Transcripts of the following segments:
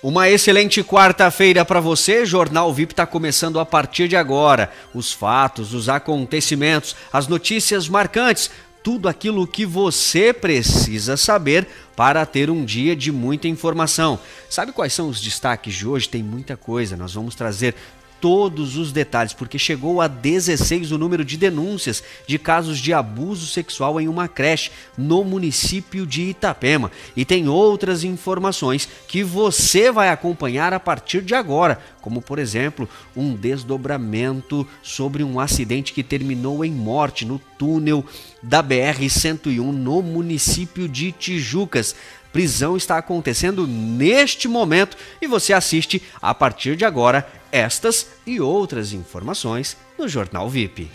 Uma excelente quarta-feira para você. Jornal VIP está começando a partir de agora. Os fatos, os acontecimentos, as notícias marcantes, tudo aquilo que você precisa saber para ter um dia de muita informação. Sabe quais são os destaques de hoje? Tem muita coisa. Nós vamos trazer todos os detalhes, porque chegou a 16 o número de denúncias de casos de abuso sexual em uma creche no município de Itapema. E tem outras informações que você vai acompanhar a partir de agora, como por exemplo, um desdobramento sobre um acidente que terminou em morte no túnel da BR-101 no município de Tijucas prisão está acontecendo neste momento e você assiste a partir de agora estas e outras informações no Jornal VIP.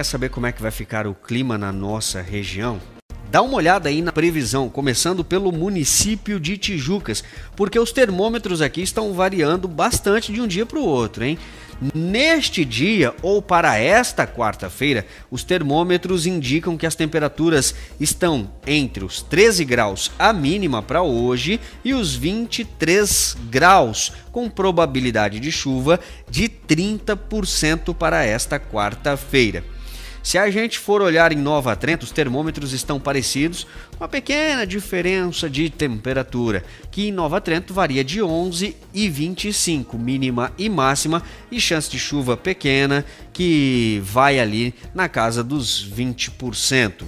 Quer saber como é que vai ficar o clima na nossa região? Dá uma olhada aí na previsão, começando pelo município de Tijucas, porque os termômetros aqui estão variando bastante de um dia para o outro, hein? Neste dia ou para esta quarta-feira, os termômetros indicam que as temperaturas estão entre os 13 graus a mínima para hoje e os 23 graus, com probabilidade de chuva de 30% para esta quarta-feira. Se a gente for olhar em Nova Trento, os termômetros estão parecidos, com uma pequena diferença de temperatura, que em Nova Trento varia de 11 e 25, mínima e máxima, e chance de chuva pequena, que vai ali na casa dos 20%.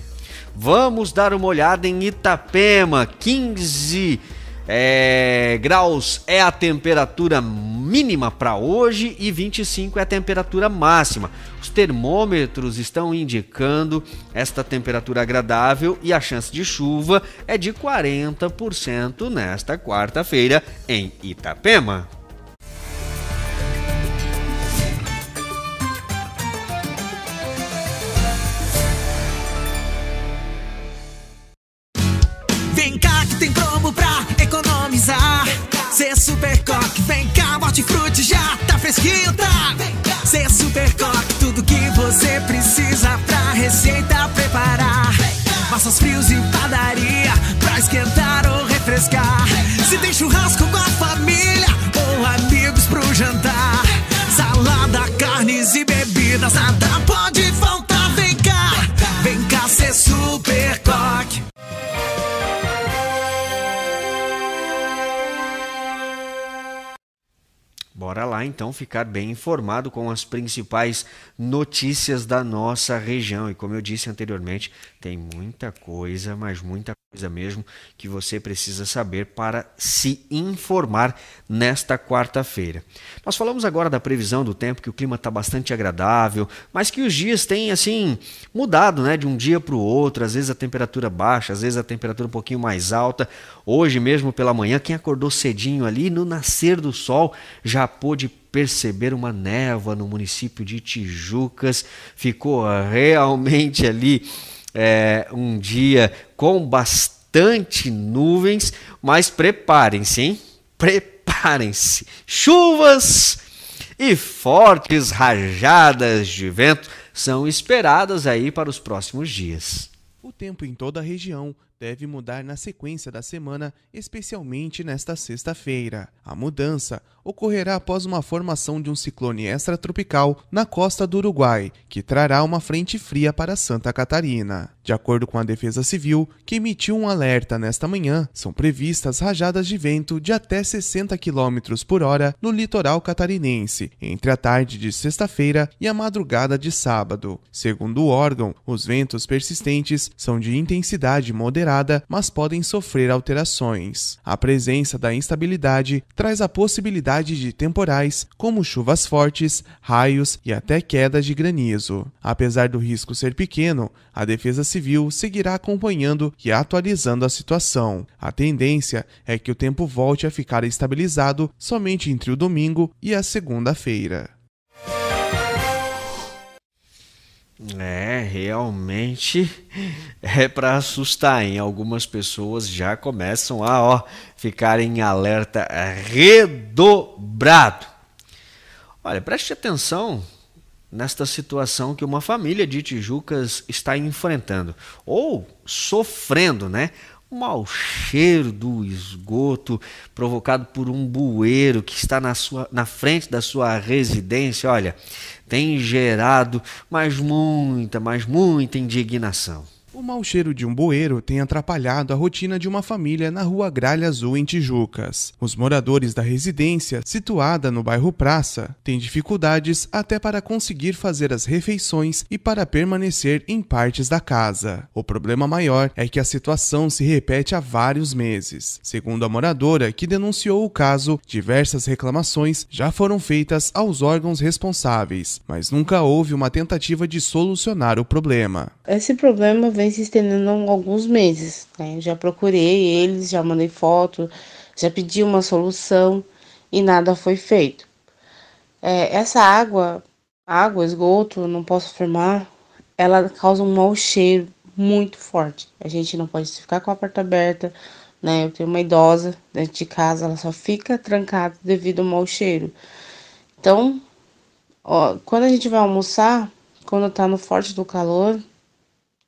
Vamos dar uma olhada em Itapema, 15 é, graus é a temperatura mínima para hoje e 25 é a temperatura máxima. Os termômetros estão indicando esta temperatura agradável e a chance de chuva é de 40% nesta quarta-feira em Itapema. Cê Super Coque, vem cá, hortifruti já tá fresquinho, tá? Cê Super Coque, tudo que você precisa pra receita preparar. Massas frios e padaria, pra esquentar ou refrescar. Então ficar bem informado com as principais notícias da nossa região. E como eu disse anteriormente, tem muita coisa, mas muita coisa mesmo que você precisa saber para se informar nesta quarta-feira. Nós falamos agora da previsão do tempo, que o clima está bastante agradável, mas que os dias têm assim mudado, né, de um dia para o outro. Às vezes a temperatura baixa, às vezes a temperatura um pouquinho mais alta. Hoje mesmo pela manhã, quem acordou cedinho ali no nascer do sol já pôde perceber uma névoa no município de Tijucas. Ficou realmente ali é, um dia com bastante nuvens, mas preparem-se, hein? Preparem-se. Chuvas e fortes rajadas de vento são esperadas aí para os próximos dias. O tempo em toda a região deve mudar na sequência da semana, especialmente nesta sexta-feira. A mudança ocorrerá após uma formação de um ciclone extratropical na costa do Uruguai, que trará uma frente fria para Santa Catarina. De acordo com a Defesa Civil, que emitiu um alerta nesta manhã, são previstas rajadas de vento de até 60 km por hora no litoral catarinense, entre a tarde de sexta-feira e a madrugada de sábado. Segundo o órgão, os ventos persistentes são de intensidade moderada mas podem sofrer alterações. A presença da instabilidade traz a possibilidade de temporais, como chuvas fortes, raios e até quedas de granizo. Apesar do risco ser pequeno, a Defesa Civil seguirá acompanhando e atualizando a situação. A tendência é que o tempo volte a ficar estabilizado somente entre o domingo e a segunda-feira. É, realmente é para assustar, hein? Algumas pessoas já começam a ó, ficar em alerta redobrado. Olha, preste atenção nesta situação que uma família de Tijucas está enfrentando ou sofrendo, né? O mau cheiro do esgoto provocado por um bueiro que está na, sua, na frente da sua residência, olha, tem gerado mais muita, mais muita indignação. O mau cheiro de um bueiro tem atrapalhado a rotina de uma família na rua Gralha Azul, em Tijucas. Os moradores da residência, situada no bairro Praça, têm dificuldades até para conseguir fazer as refeições e para permanecer em partes da casa. O problema maior é que a situação se repete há vários meses. Segundo a moradora, que denunciou o caso, diversas reclamações já foram feitas aos órgãos responsáveis, mas nunca houve uma tentativa de solucionar o problema. Esse problema vem se estendendo há alguns meses. Né? Já procurei eles, já mandei foto, já pedi uma solução e nada foi feito. É, essa água, água, esgoto, não posso afirmar, ela causa um mau cheiro muito forte. A gente não pode ficar com a porta aberta, né? Eu tenho uma idosa dentro de casa, ela só fica trancada devido ao mau cheiro. Então, ó, quando a gente vai almoçar, quando tá no forte do calor,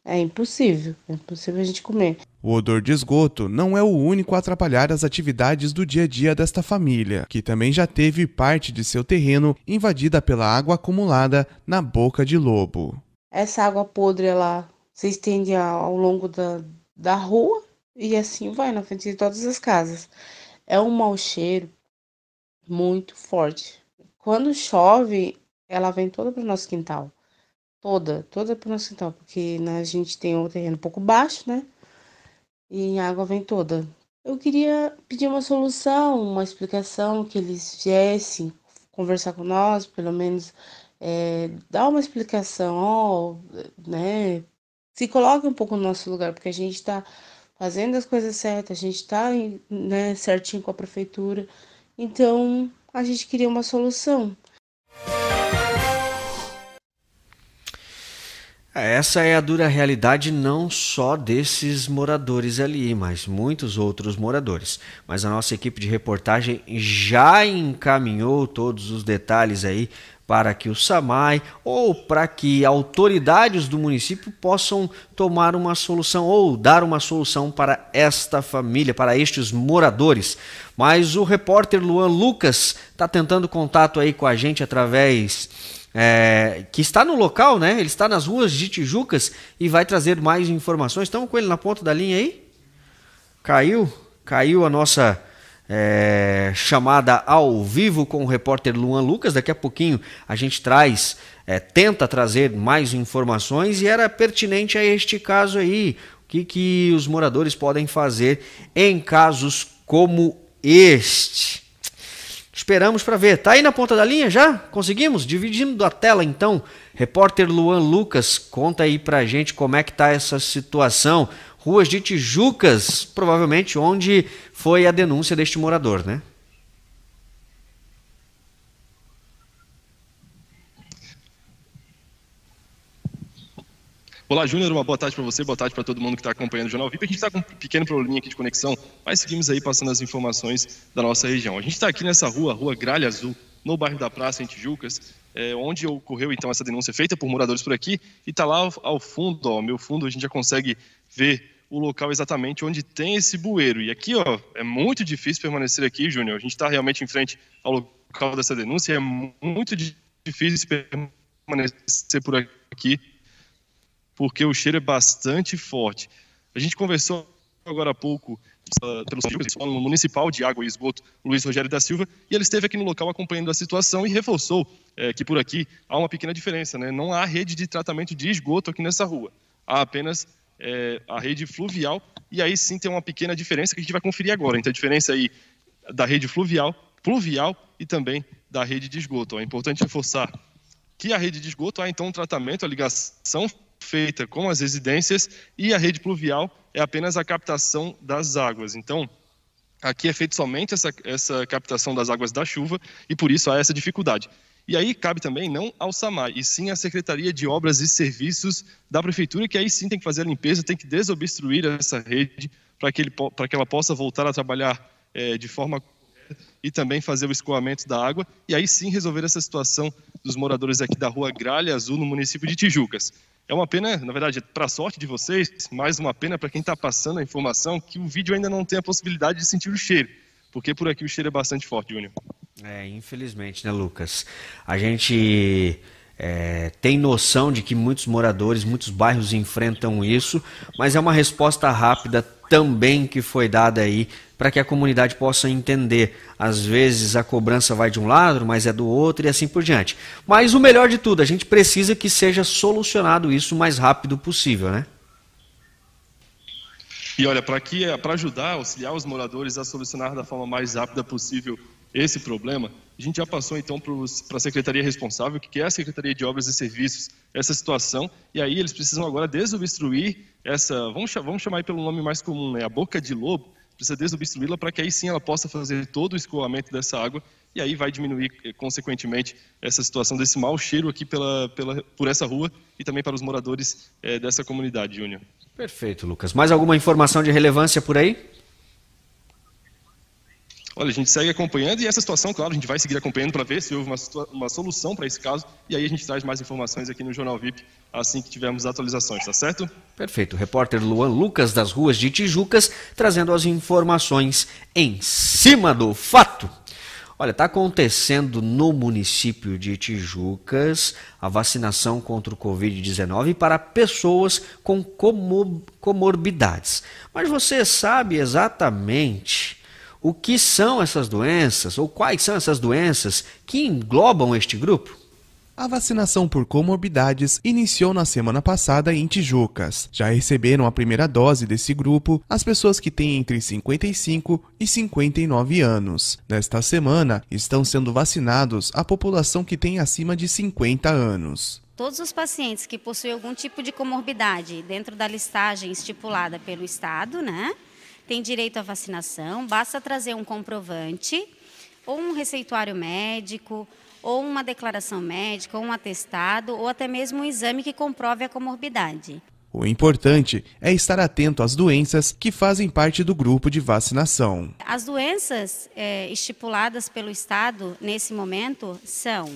é impossível, é impossível a gente comer. O odor de esgoto não é o único a atrapalhar as atividades do dia a dia desta família, que também já teve parte de seu terreno invadida pela água acumulada na boca de lobo. Essa água podre ela se estende ao longo da, da rua e assim vai na frente de todas as casas. É um mau cheiro muito forte. Quando chove, ela vem toda para o nosso quintal toda, toda para o nosso quintal, porque né, a gente tem um terreno um pouco baixo, né? E a água vem toda. Eu queria pedir uma solução, uma explicação, que eles viessem conversar com nós, pelo menos é, dar uma explicação, ó, né? Se coloque um pouco no nosso lugar, porque a gente está fazendo as coisas certas, a gente está né, certinho com a prefeitura. Então, a gente queria uma solução. Essa é a dura realidade não só desses moradores ali, mas muitos outros moradores. Mas a nossa equipe de reportagem já encaminhou todos os detalhes aí para que o SAMAI ou para que autoridades do município possam tomar uma solução ou dar uma solução para esta família, para estes moradores. Mas o repórter Luan Lucas está tentando contato aí com a gente através é, que está no local, né? Ele está nas ruas de Tijucas e vai trazer mais informações. Estamos com ele na ponta da linha aí? Caiu? Caiu a nossa é, chamada ao vivo com o repórter Luan Lucas. Daqui a pouquinho a gente traz, é, tenta trazer mais informações e era pertinente a este caso aí. O que, que os moradores podem fazer em casos como este? Esperamos para ver. Tá aí na ponta da linha já? Conseguimos? Dividindo a tela então. Repórter Luan Lucas, conta aí pra gente como é que tá essa situação. Ruas de Tijucas, provavelmente onde foi a denúncia deste morador, né? Olá, Júnior, uma boa tarde para você, boa tarde para todo mundo que está acompanhando o Jornal VIP. A gente está com um pequeno probleminha aqui de conexão, mas seguimos aí passando as informações da nossa região. A gente está aqui nessa rua, Rua Gralha Azul, no bairro da Praça, em Tijucas, é, onde ocorreu então essa denúncia feita por moradores por aqui, e está lá ao fundo, ó, meu fundo, a gente já consegue ver o local exatamente onde tem esse bueiro. E aqui, ó, é muito difícil permanecer aqui, Júnior. A gente está realmente em frente ao local dessa denúncia, é muito difícil permanecer por aqui porque o cheiro é bastante forte. A gente conversou agora há pouco uh, pelo municipal de água e esgoto, Luiz Rogério da Silva, e ele esteve aqui no local acompanhando a situação e reforçou é, que por aqui há uma pequena diferença, né? Não há rede de tratamento de esgoto aqui nessa rua. Há apenas é, a rede fluvial, e aí sim tem uma pequena diferença que a gente vai conferir agora. Então, a diferença aí da rede fluvial, pluvial e também da rede de esgoto. É importante reforçar que a rede de esgoto há então um tratamento, a ligação feita com as residências e a rede pluvial é apenas a captação das águas. Então, aqui é feita somente essa, essa captação das águas da chuva e por isso há essa dificuldade. E aí cabe também não ao SAMAI, e sim à Secretaria de Obras e Serviços da Prefeitura, que aí sim tem que fazer a limpeza, tem que desobstruir essa rede para que, que ela possa voltar a trabalhar é, de forma e também fazer o escoamento da água e aí sim resolver essa situação dos moradores aqui da rua Gralha Azul, no município de Tijucas. É uma pena, na verdade, para a sorte de vocês, mais uma pena para quem está passando a informação que o vídeo ainda não tem a possibilidade de sentir o cheiro, porque por aqui o cheiro é bastante forte, Júnior. É, infelizmente, né, Lucas? A gente é, tem noção de que muitos moradores, muitos bairros enfrentam isso, mas é uma resposta rápida também que foi dada aí para que a comunidade possa entender. Às vezes a cobrança vai de um lado, mas é do outro e assim por diante. Mas o melhor de tudo, a gente precisa que seja solucionado isso o mais rápido possível, né? E olha, para para ajudar, auxiliar os moradores a solucionar da forma mais rápida possível esse problema, a gente já passou então para a secretaria responsável, que é a Secretaria de Obras e Serviços, essa situação, e aí eles precisam agora desobstruir essa, vamos, vamos chamar pelo nome mais comum, né, a boca de lobo, precisa desobstruí-la para que aí sim ela possa fazer todo o escoamento dessa água e aí vai diminuir, eh, consequentemente, essa situação desse mau cheiro aqui pela, pela, por essa rua e também para os moradores é, dessa comunidade, Júnior. Perfeito, Lucas. Mais alguma informação de relevância por aí? Olha, a gente segue acompanhando e essa situação, claro, a gente vai seguir acompanhando para ver se houve uma, uma solução para esse caso e aí a gente traz mais informações aqui no Jornal VIP assim que tivermos atualizações, tá certo? Perfeito. repórter Luan Lucas das ruas de Tijucas trazendo as informações em cima do fato. Olha, está acontecendo no município de Tijucas a vacinação contra o Covid-19 para pessoas com comorbidades. Mas você sabe exatamente o que são essas doenças ou quais são essas doenças que englobam este grupo? A vacinação por comorbidades iniciou na semana passada em Tijucas. Já receberam a primeira dose desse grupo as pessoas que têm entre 55 e 59 anos. Nesta semana, estão sendo vacinados a população que tem acima de 50 anos. Todos os pacientes que possuem algum tipo de comorbidade dentro da listagem estipulada pelo Estado, né? Tem direito à vacinação, basta trazer um comprovante, ou um receituário médico, ou uma declaração médica, ou um atestado, ou até mesmo um exame que comprove a comorbidade. O importante é estar atento às doenças que fazem parte do grupo de vacinação. As doenças é, estipuladas pelo Estado nesse momento são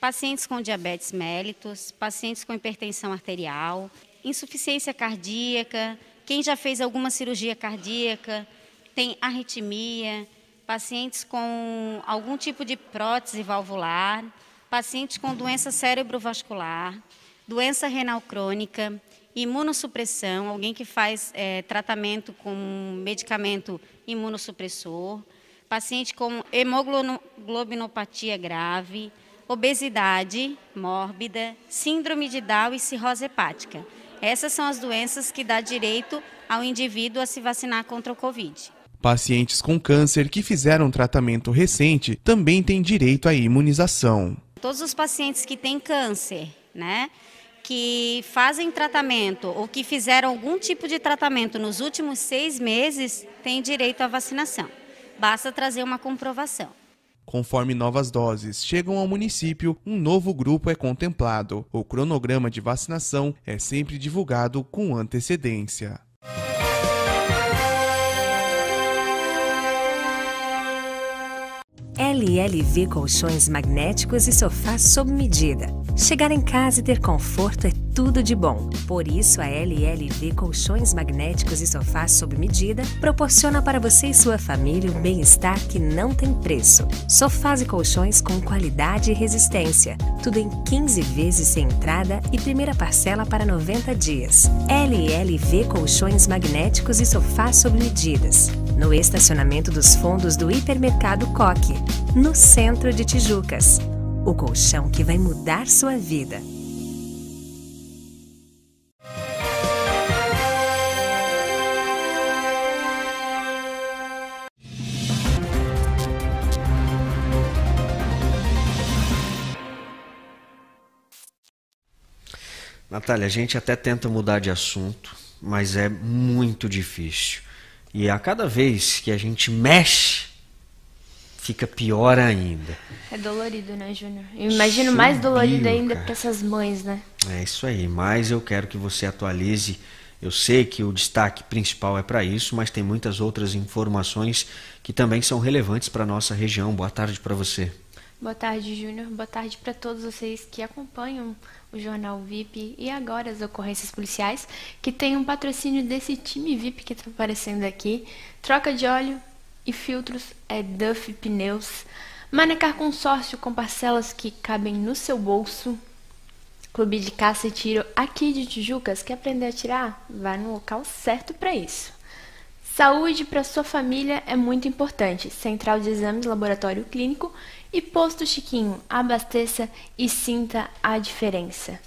pacientes com diabetes mellitus, pacientes com hipertensão arterial, insuficiência cardíaca, quem já fez alguma cirurgia cardíaca, tem arritmia, pacientes com algum tipo de prótese valvular, pacientes com doença cerebrovascular, doença renal crônica, imunossupressão, alguém que faz é, tratamento com medicamento imunossupressor, paciente com hemoglobinopatia grave, obesidade mórbida, síndrome de Down e cirrose hepática. Essas são as doenças que dá direito ao indivíduo a se vacinar contra o Covid. Pacientes com câncer que fizeram tratamento recente também têm direito à imunização. Todos os pacientes que têm câncer, né, que fazem tratamento ou que fizeram algum tipo de tratamento nos últimos seis meses têm direito à vacinação. Basta trazer uma comprovação. Conforme novas doses chegam ao município, um novo grupo é contemplado. O cronograma de vacinação é sempre divulgado com antecedência. LLV Colchões Magnéticos e Sofás sob medida. Chegar em casa e ter conforto é tudo de bom. Por isso, a LLV Colchões Magnéticos e Sofás sob medida proporciona para você e sua família um bem-estar que não tem preço. Sofás e colchões com qualidade e resistência. Tudo em 15 vezes sem entrada e primeira parcela para 90 dias. LLV Colchões Magnéticos e Sofás sob medidas. No estacionamento dos fundos do Hipermercado Coque, no centro de Tijucas. O colchão que vai mudar sua vida. Natália, a gente até tenta mudar de assunto, mas é muito difícil. E a cada vez que a gente mexe, fica pior ainda. É dolorido, né, Júnior? Imagino Subiu, mais dolorido ainda para essas mães, né? É isso aí, mas eu quero que você atualize. Eu sei que o destaque principal é para isso, mas tem muitas outras informações que também são relevantes para nossa região. Boa tarde para você. Boa tarde, Júnior. Boa tarde para todos vocês que acompanham o Jornal VIP e agora as ocorrências policiais, que tem um patrocínio desse time VIP que está aparecendo aqui. Troca de óleo e filtros é Duff Pneus. Manecar consórcio com parcelas que cabem no seu bolso. Clube de caça e tiro aqui de Tijucas. Quer aprender a tirar? Vá no local certo para isso. Saúde para sua família é muito importante. Central de Exames Laboratório Clínico e Posto Chiquinho. Abasteça e sinta a diferença.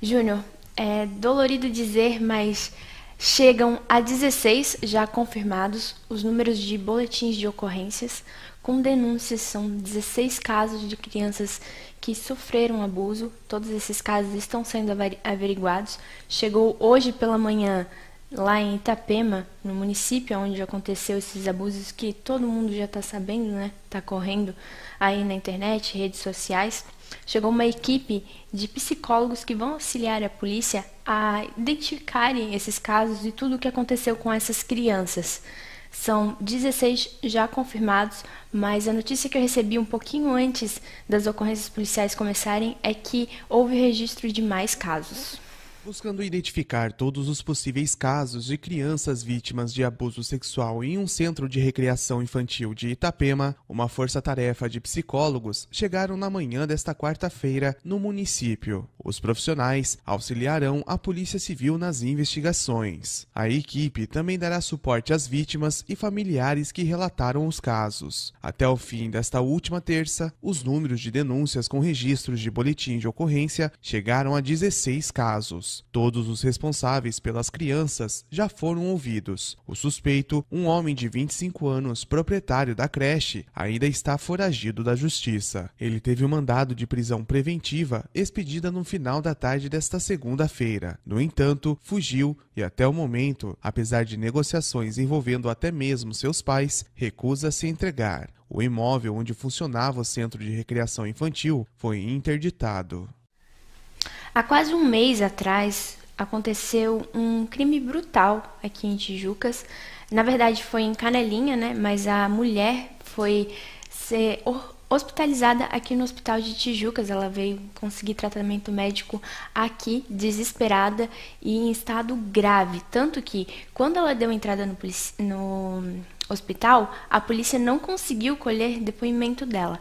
Júnior, é dolorido dizer, mas chegam a 16 já confirmados os números de boletins de ocorrências com denúncias. São 16 casos de crianças que sofreram abuso. Todos esses casos estão sendo averiguados. Chegou hoje pela manhã lá em Itapema, no município onde aconteceu esses abusos que todo mundo já está sabendo, né? Está correndo aí na internet, redes sociais. Chegou uma equipe de psicólogos que vão auxiliar a polícia a identificarem esses casos e tudo o que aconteceu com essas crianças. São 16 já confirmados, mas a notícia que eu recebi um pouquinho antes das ocorrências policiais começarem é que houve registro de mais casos. Buscando identificar todos os possíveis casos de crianças vítimas de abuso sexual em um centro de recreação infantil de Itapema, uma força-tarefa de psicólogos chegaram na manhã desta quarta-feira no município. Os profissionais auxiliarão a Polícia Civil nas investigações. A equipe também dará suporte às vítimas e familiares que relataram os casos. Até o fim desta última terça, os números de denúncias com registros de boletim de ocorrência chegaram a 16 casos. Todos os responsáveis pelas crianças já foram ouvidos. O suspeito, um homem de 25 anos, proprietário da creche, ainda está foragido da justiça. Ele teve o um mandado de prisão preventiva expedida no final da tarde desta segunda-feira. No entanto, fugiu e até o momento, apesar de negociações envolvendo até mesmo seus pais, recusa se entregar. O imóvel onde funcionava o centro de recreação infantil foi interditado. Há quase um mês atrás aconteceu um crime brutal aqui em Tijucas. Na verdade foi em Canelinha, né? Mas a mulher foi ser hospitalizada aqui no hospital de Tijucas. Ela veio conseguir tratamento médico aqui, desesperada e em estado grave. Tanto que, quando ela deu entrada no, no hospital, a polícia não conseguiu colher depoimento dela.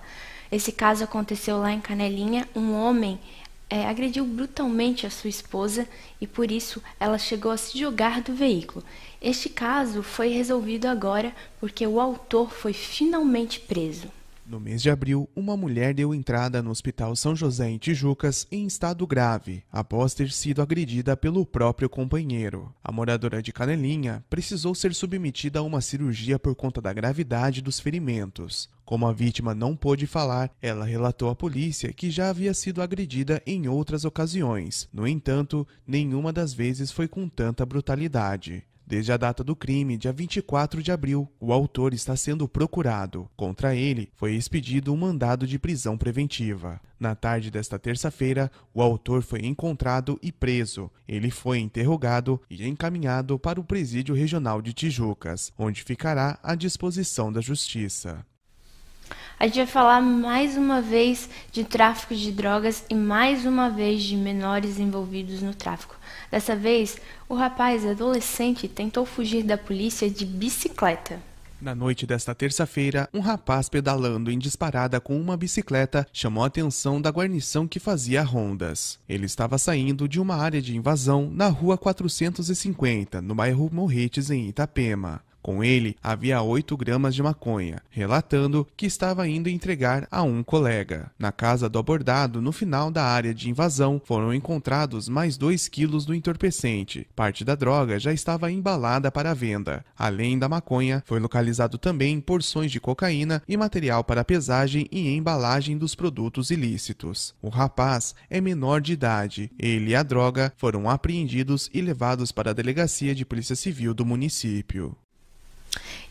Esse caso aconteceu lá em Canelinha. Um homem é, agrediu brutalmente a sua esposa e por isso ela chegou a se jogar do veículo. Este caso foi resolvido agora porque o autor foi finalmente preso. No mês de abril, uma mulher deu entrada no Hospital São José em Tijucas em estado grave, após ter sido agredida pelo próprio companheiro. A moradora de Canelinha precisou ser submetida a uma cirurgia por conta da gravidade dos ferimentos. Como a vítima não pôde falar, ela relatou à polícia que já havia sido agredida em outras ocasiões. No entanto, nenhuma das vezes foi com tanta brutalidade. Desde a data do crime, dia 24 de abril, o autor está sendo procurado. Contra ele, foi expedido um mandado de prisão preventiva. Na tarde desta terça-feira, o autor foi encontrado e preso. Ele foi interrogado e encaminhado para o Presídio Regional de Tijucas, onde ficará à disposição da Justiça. A gente vai falar mais uma vez de tráfico de drogas e mais uma vez de menores envolvidos no tráfico. Dessa vez, o rapaz adolescente tentou fugir da polícia de bicicleta. Na noite desta terça-feira, um rapaz pedalando em disparada com uma bicicleta chamou a atenção da guarnição que fazia rondas. Ele estava saindo de uma área de invasão na rua 450, no bairro Morretes, em Itapema. Com ele havia 8 gramas de maconha, relatando que estava indo entregar a um colega. Na casa do abordado, no final da área de invasão, foram encontrados mais 2 quilos do entorpecente. Parte da droga já estava embalada para venda. Além da maconha, foi localizado também porções de cocaína e material para pesagem e embalagem dos produtos ilícitos. O rapaz é menor de idade. Ele e a droga foram apreendidos e levados para a delegacia de polícia civil do município.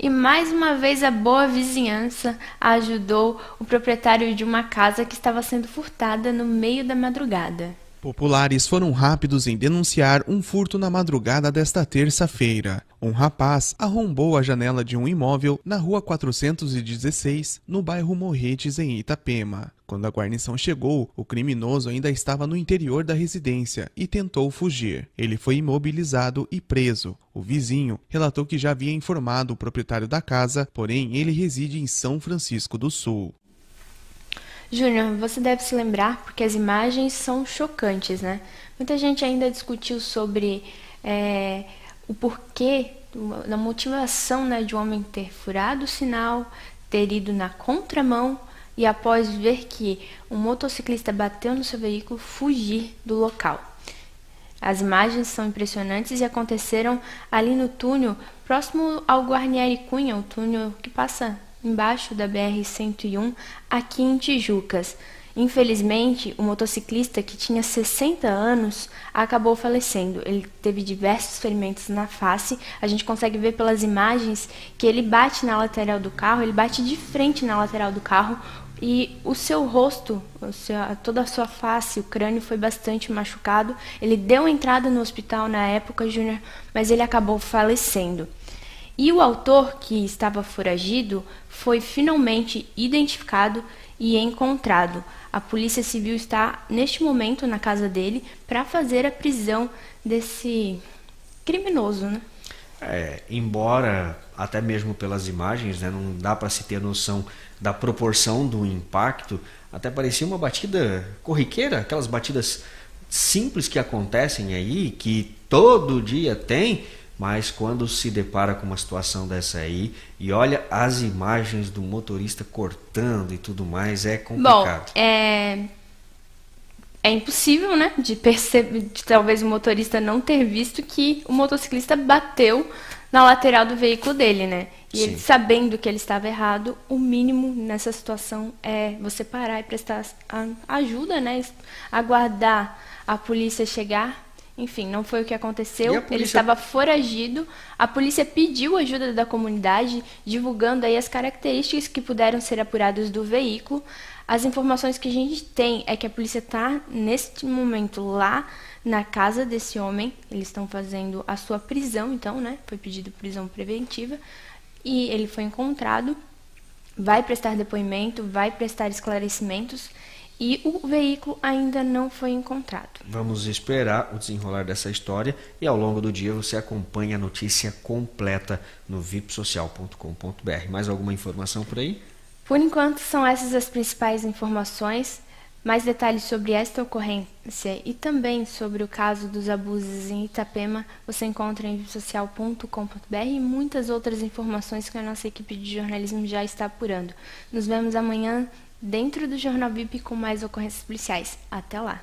E mais uma vez a boa vizinhança ajudou o proprietário de uma casa que estava sendo furtada no meio da madrugada. Populares foram rápidos em denunciar um furto na madrugada desta terça-feira. Um rapaz arrombou a janela de um imóvel na rua 416, no bairro Morretes, em Itapema. Quando a guarnição chegou, o criminoso ainda estava no interior da residência e tentou fugir. Ele foi imobilizado e preso. O vizinho relatou que já havia informado o proprietário da casa, porém ele reside em São Francisco do Sul. Júnior, você deve se lembrar porque as imagens são chocantes, né? Muita gente ainda discutiu sobre é, o porquê, a motivação né, de um homem ter furado o sinal, ter ido na contramão e após ver que um motociclista bateu no seu veículo, fugir do local. As imagens são impressionantes e aconteceram ali no túnel próximo ao Guarnieri Cunha, o túnel que passa embaixo da BR-101, aqui em Tijucas. Infelizmente, o motociclista que tinha 60 anos acabou falecendo. Ele teve diversos ferimentos na face. A gente consegue ver pelas imagens que ele bate na lateral do carro, ele bate de frente na lateral do carro e o seu rosto, toda a sua face, o crânio foi bastante machucado. Ele deu entrada no hospital na época, Júnior, mas ele acabou falecendo. E o autor, que estava foragido, foi finalmente identificado e encontrado. A Polícia Civil está neste momento na casa dele para fazer a prisão desse criminoso, né? É, embora até mesmo pelas imagens, né, não dá para se ter noção da proporção do impacto, até parecia uma batida corriqueira, aquelas batidas simples que acontecem aí, que todo dia tem, mas quando se depara com uma situação dessa aí e olha as imagens do motorista cortando e tudo mais, é complicado. Bom, é é impossível, né, de perceber, de talvez o motorista não ter visto que o motociclista bateu na lateral do veículo dele, né? E Sim. ele sabendo que ele estava errado, o mínimo nessa situação é você parar e prestar ajuda, né? Aguardar a polícia chegar enfim, não foi o que aconteceu. Polícia... Ele estava foragido. A polícia pediu ajuda da comunidade, divulgando aí as características que puderam ser apuradas do veículo. As informações que a gente tem é que a polícia está neste momento lá na casa desse homem. Eles estão fazendo a sua prisão, então, né? Foi pedido prisão preventiva e ele foi encontrado. Vai prestar depoimento, vai prestar esclarecimentos e o veículo ainda não foi encontrado. Vamos esperar o desenrolar dessa história e ao longo do dia você acompanha a notícia completa no vipsocial.com.br. Mais alguma informação por aí? Por enquanto são essas as principais informações. Mais detalhes sobre esta ocorrência e também sobre o caso dos abusos em Itapema você encontra em vipsocial.com.br e muitas outras informações que a nossa equipe de jornalismo já está apurando. Nos vemos amanhã dentro do Jornal VIP com mais ocorrências policiais. Até lá!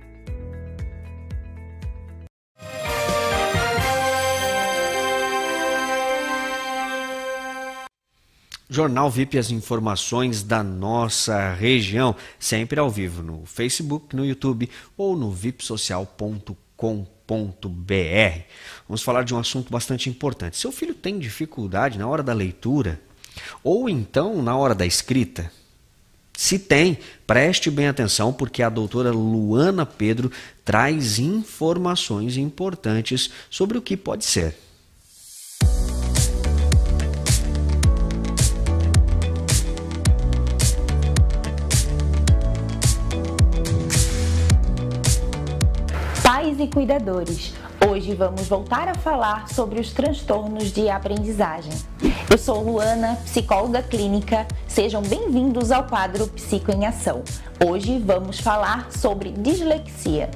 Jornal VIP as informações da nossa região, sempre ao vivo no Facebook, no YouTube ou no vipsocial.com.br. Vamos falar de um assunto bastante importante. Seu filho tem dificuldade na hora da leitura ou então na hora da escrita? Se tem, preste bem atenção porque a doutora Luana Pedro traz informações importantes sobre o que pode ser. E cuidadores. Hoje vamos voltar a falar sobre os transtornos de aprendizagem. Eu sou Luana, psicóloga clínica. Sejam bem-vindos ao quadro Psico em Ação. Hoje vamos falar sobre dislexia.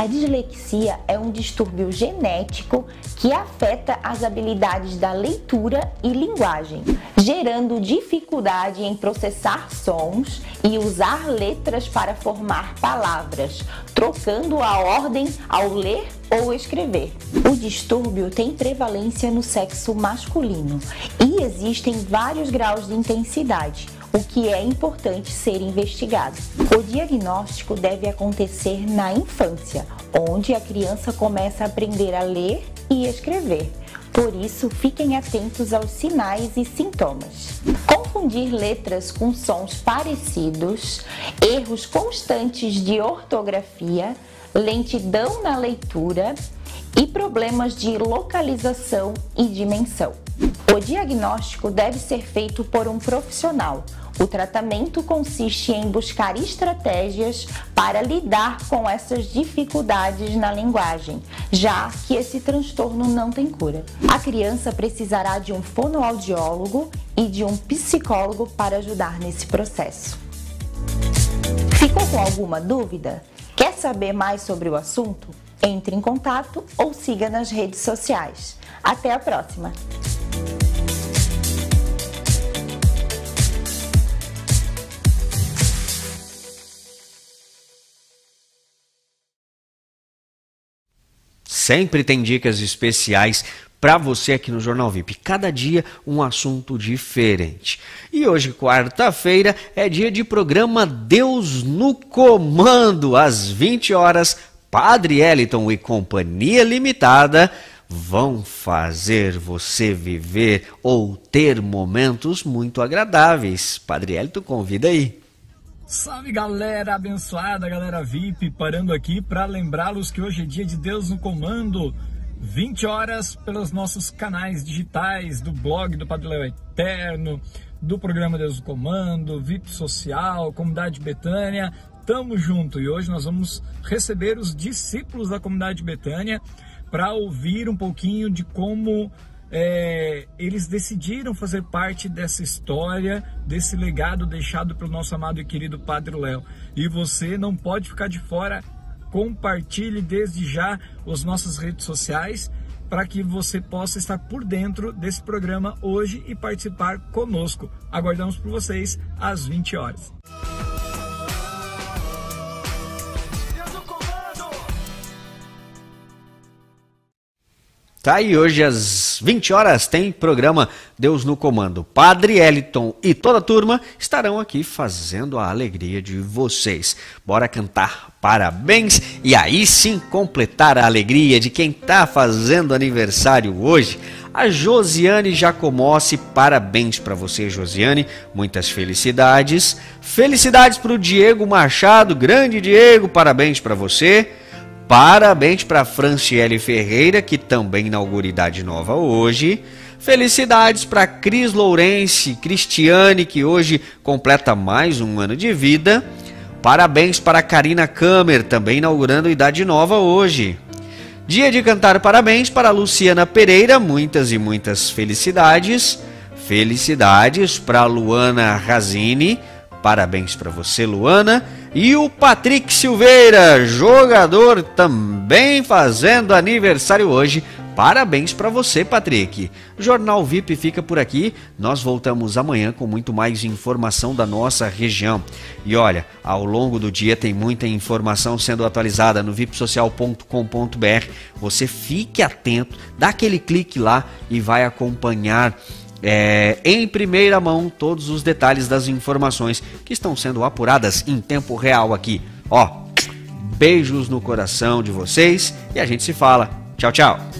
A dislexia é um distúrbio genético que afeta as habilidades da leitura e linguagem, gerando dificuldade em processar sons e usar letras para formar palavras, trocando a ordem ao ler ou escrever. O distúrbio tem prevalência no sexo masculino e existem vários graus de intensidade o que é importante ser investigado. O diagnóstico deve acontecer na infância, onde a criança começa a aprender a ler e escrever. Por isso, fiquem atentos aos sinais e sintomas. Confundir letras com sons parecidos, erros constantes de ortografia, lentidão na leitura e problemas de localização e dimensão. O diagnóstico deve ser feito por um profissional, o tratamento consiste em buscar estratégias para lidar com essas dificuldades na linguagem, já que esse transtorno não tem cura. A criança precisará de um fonoaudiólogo e de um psicólogo para ajudar nesse processo. Ficou com alguma dúvida? Quer saber mais sobre o assunto? Entre em contato ou siga nas redes sociais. Até a próxima! Sempre tem dicas especiais para você aqui no Jornal VIP. Cada dia um assunto diferente. E hoje, quarta-feira, é dia de programa Deus no Comando, às 20 horas. Padre Eliton e Companhia Limitada vão fazer você viver ou ter momentos muito agradáveis. Padre Eliton, convida aí. Salve galera abençoada, galera VIP, parando aqui para lembrá-los que hoje é dia de Deus no Comando, 20 horas pelos nossos canais digitais do blog do Padre Léo Eterno, do programa Deus no Comando, VIP Social, Comunidade Betânia, tamo junto e hoje nós vamos receber os discípulos da Comunidade Betânia para ouvir um pouquinho de como é, eles decidiram fazer parte dessa história, desse legado deixado pelo nosso amado e querido Padre Léo. E você não pode ficar de fora. Compartilhe desde já as nossas redes sociais para que você possa estar por dentro desse programa hoje e participar conosco. Aguardamos por vocês às 20 horas. Tá, e hoje às 20 horas tem programa Deus no Comando. Padre Eliton e toda a turma estarão aqui fazendo a alegria de vocês. Bora cantar parabéns e aí sim completar a alegria de quem tá fazendo aniversário hoje. A Josiane Jacomossi, parabéns para você, Josiane. Muitas felicidades. Felicidades para o Diego Machado, grande Diego, parabéns para você. Parabéns para Franciele Ferreira, que também inaugura Idade Nova hoje. Felicidades para Cris Lourenço, Cristiane, que hoje completa mais um ano de vida. Parabéns para Karina Kammer, também inaugurando Idade Nova hoje. Dia de cantar parabéns para Luciana Pereira, muitas e muitas felicidades. Felicidades para Luana Razini, parabéns para você, Luana. E o Patrick Silveira, jogador também fazendo aniversário hoje. Parabéns para você, Patrick. Jornal VIP fica por aqui. Nós voltamos amanhã com muito mais informação da nossa região. E olha, ao longo do dia tem muita informação sendo atualizada no vipsocial.com.br. Você fique atento, dá aquele clique lá e vai acompanhar é, em primeira mão todos os detalhes das informações que estão sendo apuradas em tempo real aqui. Ó, beijos no coração de vocês e a gente se fala. Tchau, tchau.